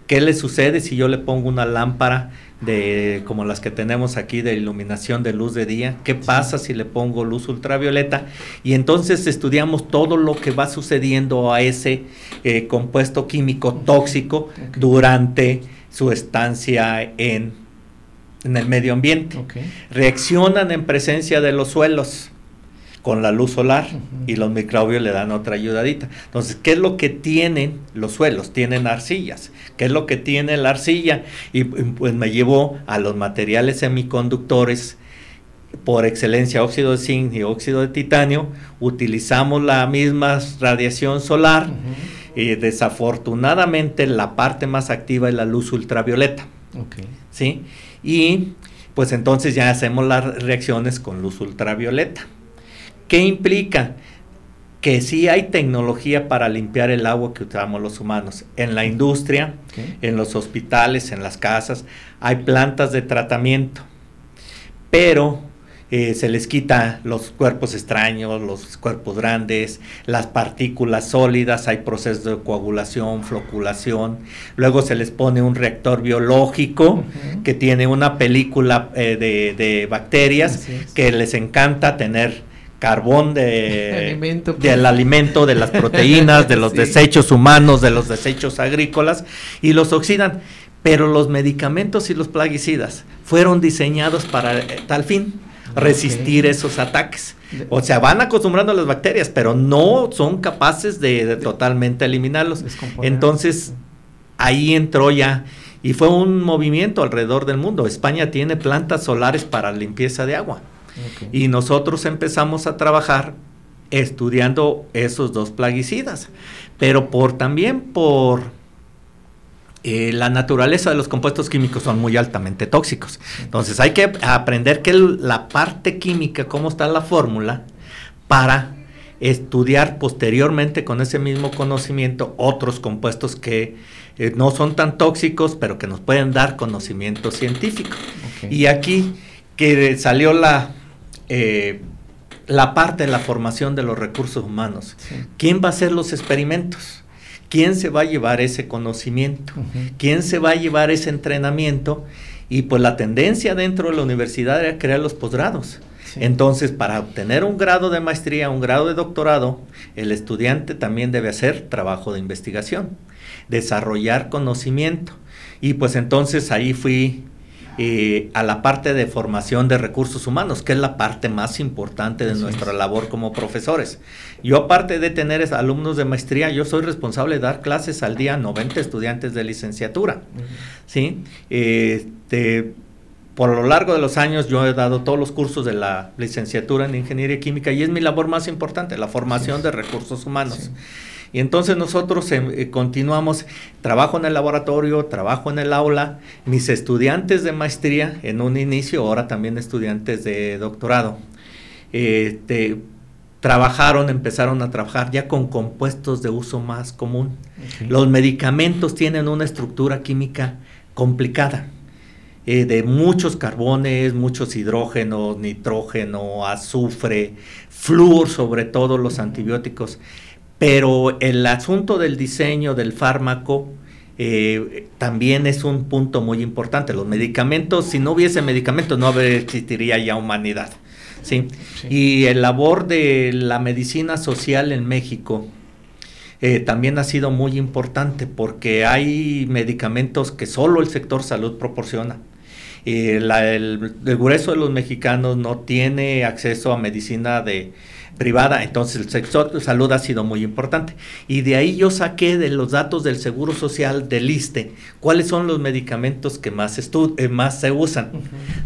¿Qué le sucede si yo le pongo una lámpara de como las que tenemos aquí de iluminación de luz de día? ¿Qué pasa si le pongo luz ultravioleta? Y entonces estudiamos todo lo que va sucediendo a ese eh, compuesto químico tóxico durante su estancia en en el medio ambiente. Reaccionan en presencia de los suelos con la luz solar y los microbios le dan otra ayudadita. Entonces, ¿qué es lo que tienen los suelos? Tienen arcillas. ¿Qué es lo que tiene la arcilla? Y pues me llevó a los materiales semiconductores por excelencia óxido de zinc y óxido de titanio, utilizamos la misma radiación solar y desafortunadamente la parte más activa es la luz ultravioleta. ¿sí? y pues entonces ya hacemos las reacciones con luz ultravioleta. ¿Qué implica? Que sí hay tecnología para limpiar el agua que usamos los humanos. En la industria, en los hospitales, en las casas, hay plantas de tratamiento. Pero eh, se les quita los cuerpos extraños, los cuerpos grandes, las partículas sólidas, hay procesos de coagulación, floculación, luego se les pone un reactor biológico que tiene una película eh, de, bacterias que les encanta tener carbón de, *laughs* pues. del alimento, de las proteínas, de los *laughs* desechos humanos, de los desechos agrícolas y los oxidan. Pero los medicamentos y los plaguicidas fueron diseñados para eh, tal fin resistir esos ataques. O sea, van acostumbrando a las bacterias, pero no son capaces de, totalmente eliminarlos. Entonces, ahí entró ya y fue un movimiento alrededor del mundo. España tiene plantas solares para limpieza de agua. Y nosotros empezamos a trabajar estudiando esos dos plaguicidas, pero por también por eh, la naturaleza de los compuestos químicos son muy altamente tóxicos. Entonces hay que aprender que la parte química, cómo está la fórmula, para estudiar posteriormente con ese mismo conocimiento otros compuestos que eh, no son tan tóxicos, pero que nos pueden dar conocimiento científico. Y aquí que salió la, eh, la parte de la formación de los recursos humanos. ¿Quién va a hacer los experimentos? ¿Quién se va a llevar ese conocimiento? ¿Quién se va a llevar ese entrenamiento? Y pues la tendencia dentro de la universidad era crear los posgrados. Entonces, para obtener un grado de maestría, un grado de doctorado, el estudiante también debe hacer trabajo de investigación, desarrollar conocimiento. Y pues entonces ahí fui eh, a la parte de formación de recursos humanos, que es la parte más importante de nuestra labor como profesores. Yo aparte de tener alumnos de maestría, yo soy responsable de dar clases al día a 90 estudiantes de licenciatura. ¿sí? Este, por lo largo de los años yo he dado todos los cursos de la licenciatura en ingeniería química y es mi labor más importante, la formación de recursos humanos. Y entonces nosotros em, eh, continuamos, trabajo en el laboratorio, trabajo en el aula, mis estudiantes de maestría en un inicio, ahora también estudiantes de doctorado, este, trabajaron, empezaron a trabajar ya con compuestos de uso más común. Los medicamentos tienen una estructura química complicada. Eh, de muchos carbones, muchos hidrógenos, nitrógeno, azufre, flúor, sobre todo los antibióticos. Pero el asunto del diseño del fármaco eh, también es un punto muy importante. Los medicamentos, si no hubiese medicamentos, no existiría ya humanidad. ¿sí? Y el labor de la medicina social en México eh, también ha sido muy importante porque hay medicamentos que solo el sector salud proporciona. el, el grueso de los mexicanos no tiene acceso a medicina de, privada, entonces el sector de salud ha sido muy importante. Y de ahí yo saqué de los datos del Seguro Social del ISTE cuáles son los medicamentos que más, eh, más se usan,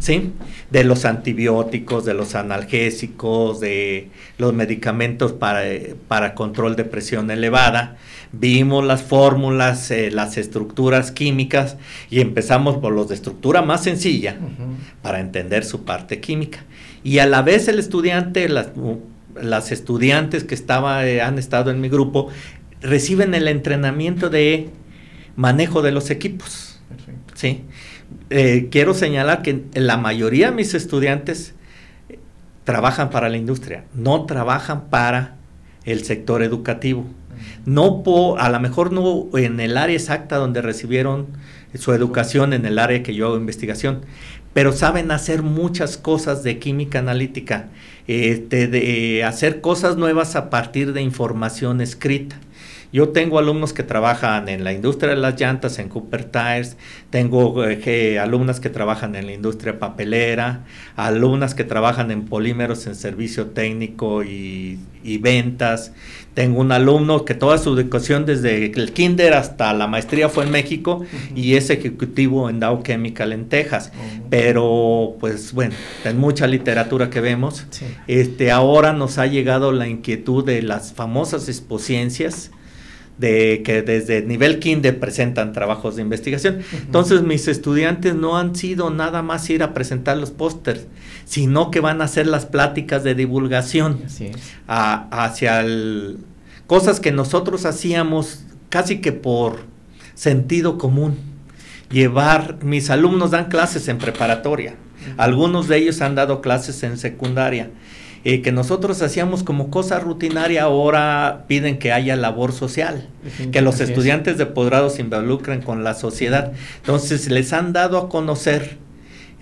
¿sí? De los antibióticos, de los analgésicos, de los medicamentos para, para control de presión elevada. Vimos las fórmulas, eh, las estructuras químicas y empezamos por los de estructura más sencilla para entender su parte química. Y a la vez el estudiante, las, las estudiantes que estaba, eh, han estado en mi grupo reciben el entrenamiento de manejo de los equipos. ¿sí? Eh, quiero señalar que la mayoría de mis estudiantes eh, trabajan para la industria, no trabajan para el sector educativo. No a lo mejor no en el área exacta donde recibieron su educación, en el área que yo hago investigación, pero saben hacer muchas cosas de química analítica este, de hacer cosas nuevas a partir de información escrita. Yo tengo alumnos que trabajan en la industria de las llantas, en Cooper Tires, tengo eh, alumnas que trabajan en la industria papelera, alumnas que trabajan en polímeros en servicio técnico y, ventas. Tengo un alumno que toda su educación desde el kinder hasta la maestría fue en México y es ejecutivo en Dow Chemical en Texas. Oh. Pero pues bueno, en mucha literatura que vemos, este, ahora nos ha llegado la inquietud de las famosas exposiencias de que desde nivel kinder presentan trabajos de investigación. Entonces mis estudiantes no han sido nada más ir a presentar los pósters, sino que van a hacer las pláticas de divulgación hacia el, cosas que nosotros hacíamos casi que por sentido común. Llevar, mis alumnos dan clases en preparatoria, algunos de ellos han dado clases en secundaria eh, que nosotros hacíamos como cosa rutinaria, ahora piden que haya labor social, que los estudiantes de posgrado se involucren con la sociedad. Entonces les han dado a conocer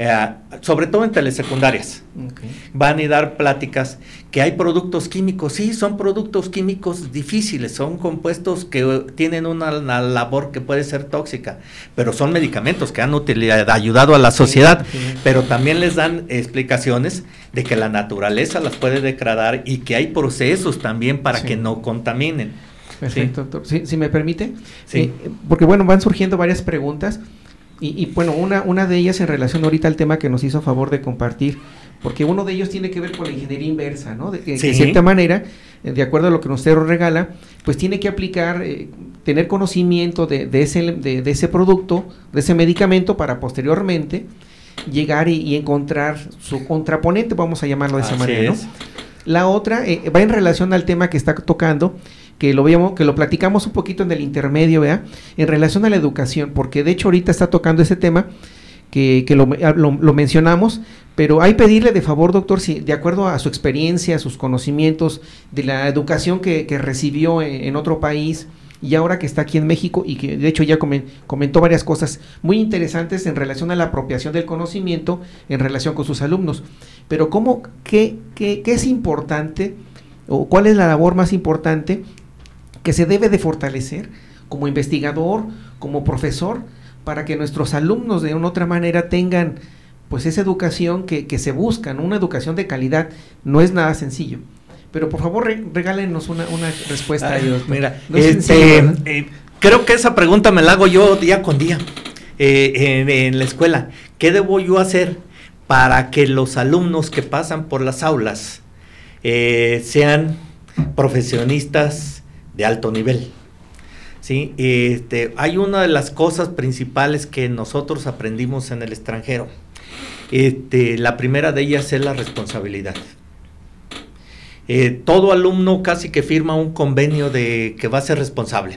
eh, sobre todo en telesecundarias. Van a dar pláticas que hay productos químicos. Sí, son productos químicos difíciles, son compuestos que tienen una, labor que puede ser tóxica, pero son medicamentos que han ayudado a la sociedad. pero también les dan explicaciones de que la naturaleza las puede degradar y que hay procesos también para que no contaminen. Perfecto, doctor. Si, me permite, eh, porque bueno, van surgiendo varias preguntas. Y, bueno, una, una de ellas en relación ahorita al tema que nos hizo favor de compartir, porque uno de ellos tiene que ver con la ingeniería inversa, ¿no? De, de cierta manera, eh, de acuerdo a lo que usted regala, pues tiene que aplicar, eh, tener conocimiento de, de ese, de, ese producto, de ese medicamento, para posteriormente llegar y, encontrar su contraponente, vamos a llamarlo de esa manera, ¿no? La otra eh, va en relación al tema que está tocando, que lo vemos, que lo platicamos un poquito en el intermedio, ¿vea? En relación a la educación, porque de hecho ahorita está tocando ese tema que, que lo, ah, lo, mencionamos, pero hay pedirle de favor, doctor, si de acuerdo a su experiencia, a sus conocimientos, de la educación que, que recibió en, otro país, y ahora que está aquí en México y que de hecho ya comentó varias cosas muy interesantes en relación a la apropiación del conocimiento en relación con sus alumnos. Pero ¿cómo, qué, qué, qué es importante o cuál es la labor más importante que se debe de fortalecer como investigador, como profesor, para que nuestros alumnos de una otra manera tengan pues esa educación que, se busca, una educación de calidad, no es nada sencillo. Pero por favor regálenos una, respuesta a ellos. Mira, este, eh, creo que esa pregunta me la hago yo día con día eh, en, la escuela. ¿Qué debo yo hacer para que los alumnos que pasan por las aulas eh, sean profesionistas de alto nivel. ¿sí? Este, hay una de las cosas principales que nosotros aprendimos en el extranjero. Este, la primera de ellas es la responsabilidad. Eh, todo alumno casi que firma un convenio de que va a ser responsable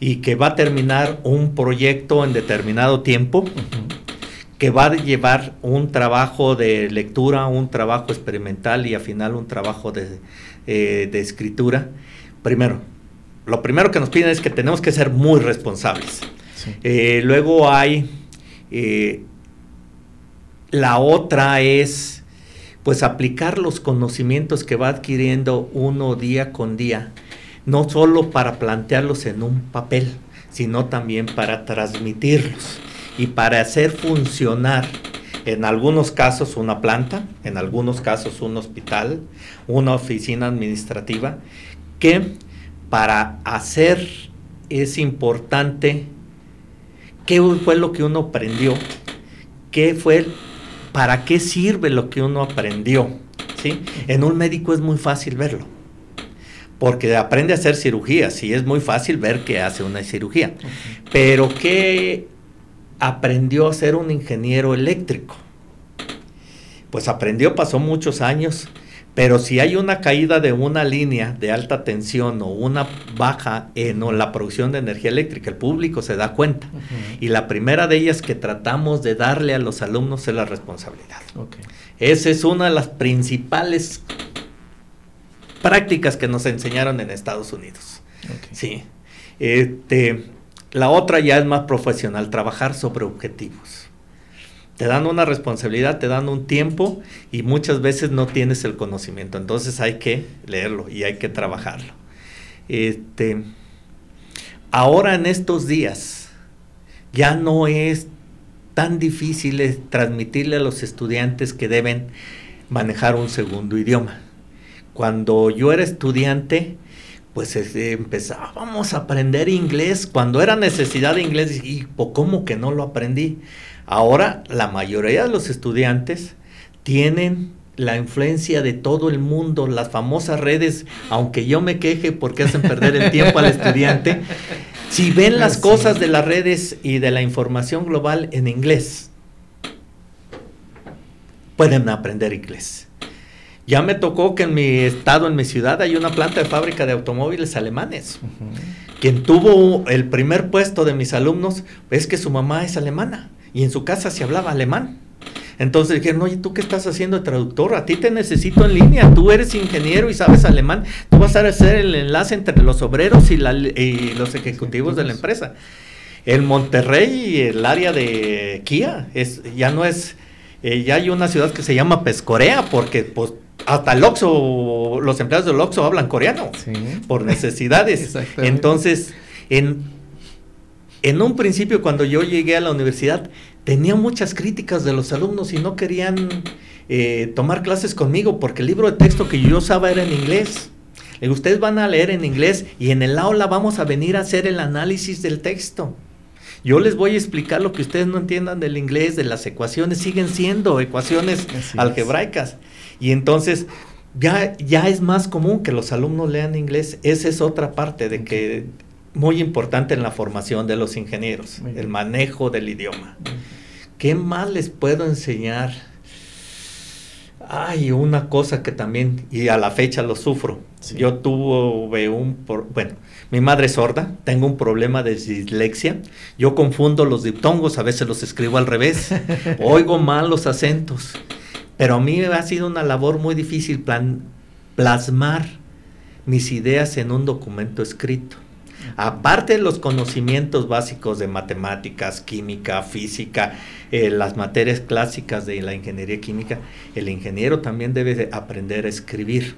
y que va a terminar un proyecto en determinado tiempo, que va a llevar un trabajo de lectura, un trabajo experimental y al final un trabajo de, eh, de escritura. Primero, lo primero que nos piden es que tenemos que ser muy responsables. Eh, luego hay, eh, la otra es, pues aplicar los conocimientos que va adquiriendo uno día con día, no solo para plantearlos en un papel, sino también para transmitirlos y para hacer funcionar en algunos casos una planta, en algunos casos un hospital, una oficina administrativa, que para hacer es importante qué fue lo que uno aprendió, qué fue, para qué sirve lo que uno aprendió. ¿sí? En un médico es muy fácil verlo, porque aprende a hacer cirugías y es muy fácil ver que hace una cirugía. Pero ¿qué aprendió a ser un ingeniero eléctrico? Pues aprendió, pasó muchos años pero si hay una caída de una línea de alta tensión o una baja en la producción de energía eléctrica, el público se da cuenta. Y la primera de ellas que tratamos de darle a los alumnos es la responsabilidad. Esa es una de las principales prácticas que nos enseñaron en Estados Unidos. Sí. Este, la otra ya es más profesional, trabajar sobre objetivos te dan una responsabilidad, te dan un tiempo y muchas veces no tienes el conocimiento. Entonces hay que leerlo y hay que trabajarlo. Este, ahora en estos días ya no es tan difícil transmitirle a los estudiantes que deben manejar un segundo idioma. Cuando yo era estudiante, pues este, empezábamos a aprender inglés. Cuando era necesidad de inglés, y ¿cómo que no lo aprendí? Ahora la mayoría de los estudiantes tienen la influencia de todo el mundo, las famosas redes, aunque yo me queje porque hacen perder el tiempo al estudiante, si ven las cosas de las redes y de la información global en inglés, pueden aprender inglés. Ya me tocó que en mi estado, en mi ciudad, hay una planta de fábrica de automóviles alemanes. Quien tuvo el primer puesto de mis alumnos es que su mamá es alemana y en su casa se hablaba alemán. Entonces dijeron, oye, ¿tú qué estás haciendo de traductor? A ti te necesito en línea, tú eres ingeniero y sabes alemán, tú vas a hacer el enlace entre los obreros y, los ejecutivos de la empresa. El Monterrey, el área de Kia, es, ya no es, eh, ya hay una ciudad que se llama Pescorea, porque pues hasta el Oxxo, los empleados del Oxxo hablan coreano, por *laughs* necesidades. Entonces, en en un principio cuando yo llegué a la universidad tenía muchas críticas de los alumnos y no querían eh, tomar clases conmigo porque el libro de texto que yo usaba era en inglés. ustedes van a leer en inglés y en el aula vamos a venir a hacer el análisis del texto. Yo les voy a explicar lo que ustedes no entiendan del inglés, de las ecuaciones, siguen siendo ecuaciones algebraicas. Y entonces ya, ya es más común que los alumnos lean inglés. Esa es otra parte de que muy importante en la formación de los ingenieros, el manejo del idioma. ¿Qué más les puedo enseñar? Hay una cosa que también, y a la fecha lo sufro. Yo tuve un, bueno, mi madre es sorda, tengo un problema de dislexia. Yo confundo los diptongos, a veces los escribo al revés. *laughs* Oigo mal los acentos. Pero a mí ha sido una labor muy difícil plasmar mis ideas en un documento escrito. Aparte de los conocimientos básicos de matemáticas, química, física, eh, las materias clásicas de la ingeniería química, el ingeniero también debe aprender a escribir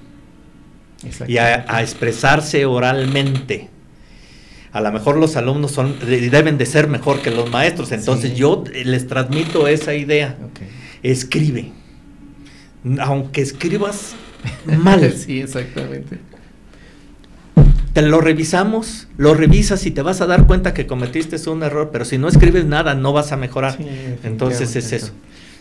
y a, expresarse oralmente. A lo mejor los alumnos son, deben de ser mejor que los maestros, entonces yo les transmito esa idea. Escribe. Aunque escribas *laughs* mal. sí, exactamente te lo revisamos, lo revisas y te vas a dar cuenta que cometiste un error, pero si no escribes nada no vas a mejorar. Entonces es eso.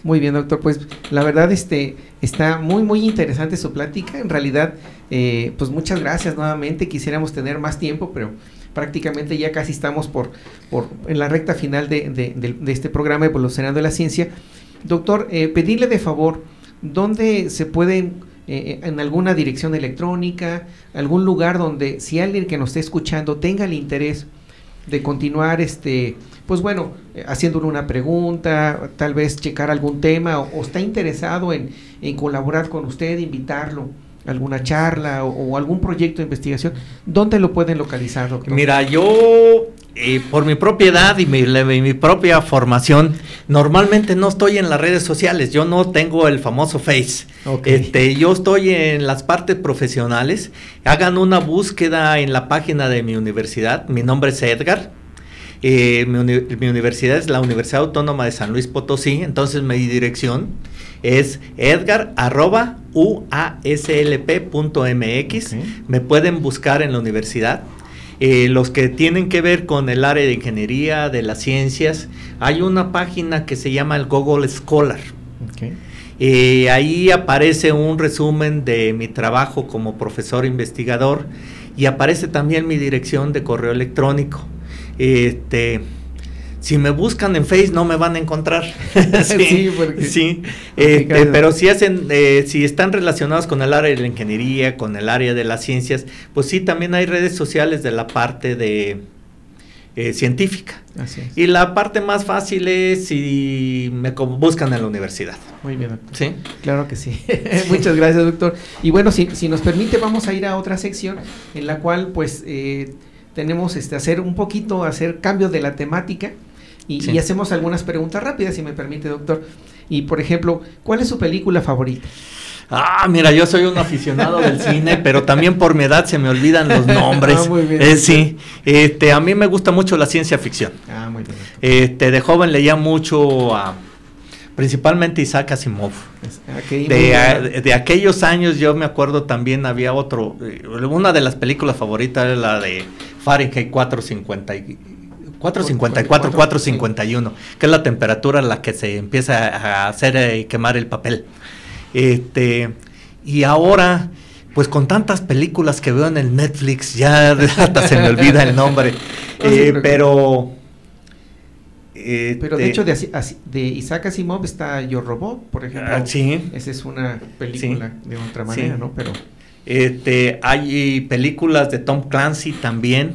Muy bien, doctor. Pues la verdad este, está muy, muy interesante su plática. En realidad, eh, pues muchas gracias nuevamente. Quisiéramos tener más tiempo, pero prácticamente ya casi estamos por, por en la recta final de, de, de, este programa Evolucionando la Ciencia. Doctor, eh, pedirle de favor, ¿dónde se pueden, eh, en alguna dirección electrónica, algún lugar donde si alguien que nos esté escuchando tenga el interés de continuar este pues bueno, eh, haciéndole una pregunta, tal vez checar algún tema o, está interesado en, colaborar con usted, invitarlo alguna charla o, algún proyecto de investigación, ¿dónde lo pueden localizar, doctor? Mira, yo eh, por mi propiedad y mi, mi, propia formación, normalmente no estoy en las redes sociales, yo no tengo el famoso Face. Este, yo estoy en las partes profesionales, hagan una búsqueda en la página de mi universidad, mi nombre es Edgar, eh, mi, universidad es la Universidad Autónoma de San Luis Potosí, entonces mi dirección es edgar Me pueden buscar en la universidad. Eh, los que tienen que ver con el área de ingeniería, de las ciencias, hay una página que se llama el Google Scholar. Eh, ahí aparece un resumen de mi trabajo como profesor investigador y aparece también mi dirección de correo electrónico. Este, si me buscan en Facebook no me van a encontrar. *laughs* sí, sí este, pero si hacen, eh, si están relacionados con el área de la ingeniería, con el área de las ciencias, pues sí, también hay redes sociales de la parte de eh, científica. Y la parte más fácil es si me buscan en la universidad. Muy bien, doctor. Sí. Claro que sí. *laughs* Muchas gracias, doctor. Y bueno, si, si nos permite, vamos a ir a otra sección en la cual, pues, eh, tenemos este hacer un poquito, hacer cambios de la temática y, hacemos algunas preguntas rápidas, si me permite, doctor. Y por ejemplo, ¿cuál es su película favorita? Ah, mira, yo soy un aficionado del *laughs* cine, pero también por mi edad se me olvidan los nombres. Ah, muy bien. Eh, sí, este, a mí me gusta mucho la ciencia ficción. Ah, muy bien. Este, de joven leía mucho a principalmente Isaac Asimov. De, aquellos años yo me acuerdo también había otro, eh, una de las películas favoritas era la de Fahrenheit 450 454, 451, que es la temperatura en la que se empieza a hacer y quemar el papel. Este, y ahora, pues con tantas películas que veo en el Netflix, ya *laughs* hasta se me olvida el nombre. Eh, pero pero de hecho, de, Isaac Asimov está Yo Robot, por ejemplo. Ah, sí. Esa es una película de otra manera, ¿no? Pero. Este, hay películas de Tom Clancy también.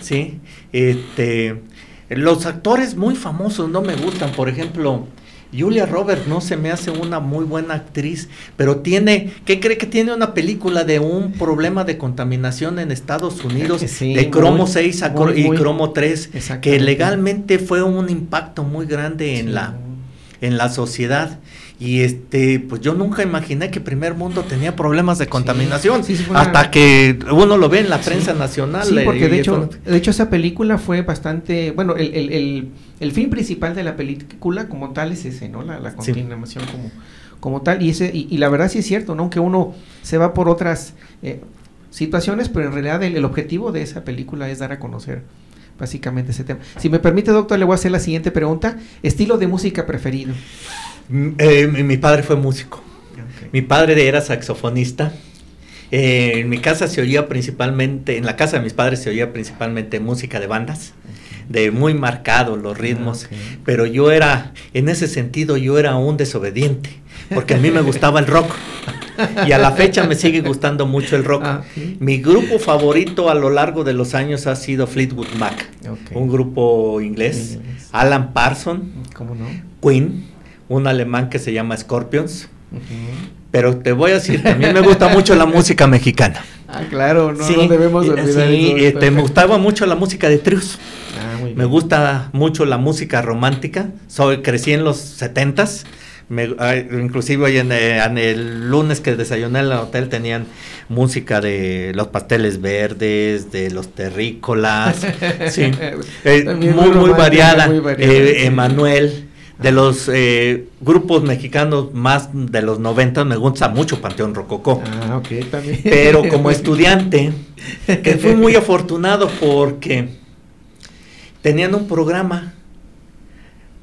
Sí. Este, los actores muy famosos no me gustan. Por ejemplo, Julia Roberts no se me hace una muy buena actriz, pero tiene, ¿qué cree que tiene una película de un problema de contaminación en Estados Unidos de cromo 6 y cromo 3 que legalmente fue un impacto muy grande en la en la sociedad? Y este, pues yo nunca imaginé que primer mundo tenía problemas de contaminación. hasta que uno lo ve en la prensa nacional. Sí, porque de hecho, de hecho esa película fue bastante, bueno, el, el, el, fin principal de la película como tal es ese, ¿no? La, la contaminación como, como tal. Y ese, y, la verdad sí es cierto, ¿no? Aunque uno se va por otras eh, situaciones, pero en realidad el, objetivo de esa película es dar a conocer básicamente ese tema. Si me permite, doctor, le voy a hacer la siguiente pregunta. Estilo de música preferido. Mm, eh, mi padre fue músico. Mi padre era saxofonista. Eh, en mi casa se oía principalmente, en la casa de mis padres se oía principalmente música de bandas, de muy marcados los ritmos, ah, pero yo era, en ese sentido, yo era un desobediente, porque a mí me gustaba el rock. Y a la fecha me sigue gustando mucho el rock. Ah, mi grupo favorito a lo largo de los años ha sido Fleetwood Mac, un grupo inglés. Alan Parson, Queen, un alemán que se llama Scorpions. Pero te voy a decir, también me gusta mucho la música mexicana. Ah, claro, no, debemos olvidar sí, este, me gustaba mucho la música de trios. Ah, me gusta mucho la música romántica. Soy, crecí en los setentas. inclusive hoy eh, en, el lunes que desayuné en el hotel tenían música de los pasteles verdes, de los terrícolas, *laughs* sí, eh, muy, muy, variada. Eh, Emanuel, de los eh, grupos mexicanos más de los 90 me gusta mucho Panteón Rococó. Ah, ok, también. Pero *laughs* como estudiante, que fui muy afortunado porque tenían un programa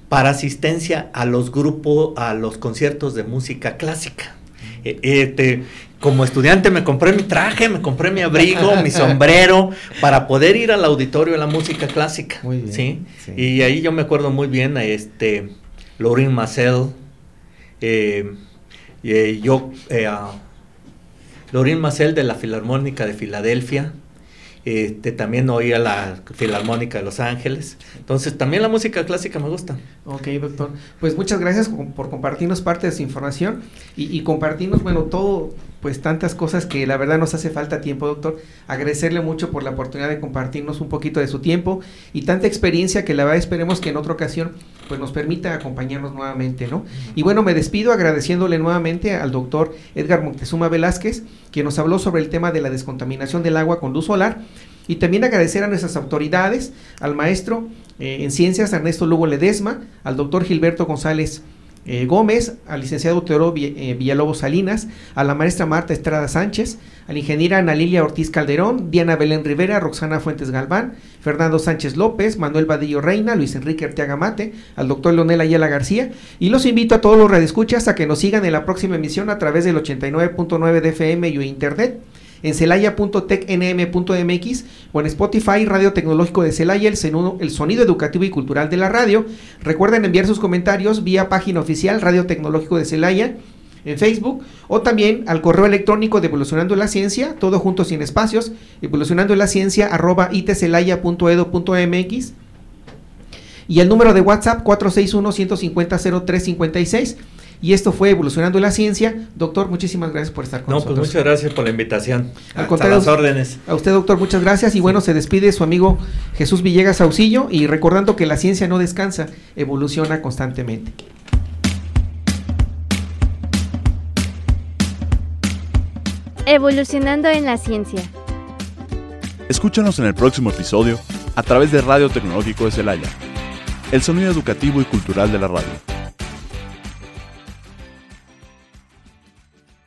para asistencia a los grupos, a los conciertos de música clásica. Eh, este, como estudiante me compré mi traje, me compré mi abrigo, *laughs* mi sombrero, para poder ir al auditorio de la música clásica. Muy bien, ¿sí? sí. Y ahí yo me acuerdo muy bien a este Laurin Marcel, eh, eh, yo, eh, a Laurin Marcel de la Filarmónica de Filadelfia, este, también oía la Filarmónica de Los Ángeles. Entonces, también la música clásica me gusta. Ok, doctor. Pues muchas gracias por compartirnos parte de su información y, y compartirnos, bueno, todo, pues tantas cosas que la verdad nos hace falta tiempo, doctor. Agradecerle mucho por la oportunidad de compartirnos un poquito de su tiempo y tanta experiencia que la verdad esperemos que en otra ocasión pues nos permita acompañarnos nuevamente, ¿no? Y bueno, me despido agradeciéndole nuevamente al doctor Edgar Montezuma Velázquez, que nos habló sobre el tema de la descontaminación del agua con luz solar. Y también agradecer a nuestras autoridades, al maestro eh, en ciencias Ernesto Lugo Ledesma, al doctor Gilberto González eh, Gómez, al licenciado Teodoro eh, Villalobos Salinas, a la maestra Marta Estrada Sánchez, a la ingeniera Ana Lilia Ortiz Calderón, Diana Belén Rivera, Roxana Fuentes Galván, Fernando Sánchez López, Manuel Vadillo Reina, Luis Enrique Arteaga Mate, al doctor Leonel Ayala García, y los invito a todos los radioescuchas a que nos sigan en la próxima emisión a través del 89.9 de FM y internet en celaya.tecnm.mx o en Spotify Radio Tecnológico de Celaya, el, sonido educativo y cultural de la radio. Recuerden enviar sus comentarios vía página oficial Radio Tecnológico de Celaya en Facebook o también al correo electrónico de Evolucionando la Ciencia, todo junto sin espacios, evolucionando la ciencia arroba itcelaya.edu.mx y el número de WhatsApp 461-150-0356. Y esto fue Evolucionando la Ciencia. Doctor, muchísimas gracias por estar con No, pues nosotros. muchas gracias por la invitación. Al contrario, las órdenes. A usted, doctor, muchas gracias. Y bueno, se despide su amigo Jesús Villegas Auxillo y recordando que la ciencia no descansa, evoluciona constantemente. Evolucionando en la ciencia. Escúchanos en el próximo episodio a través de Radio Tecnológico de Celaya, el sonido educativo y cultural de la radio.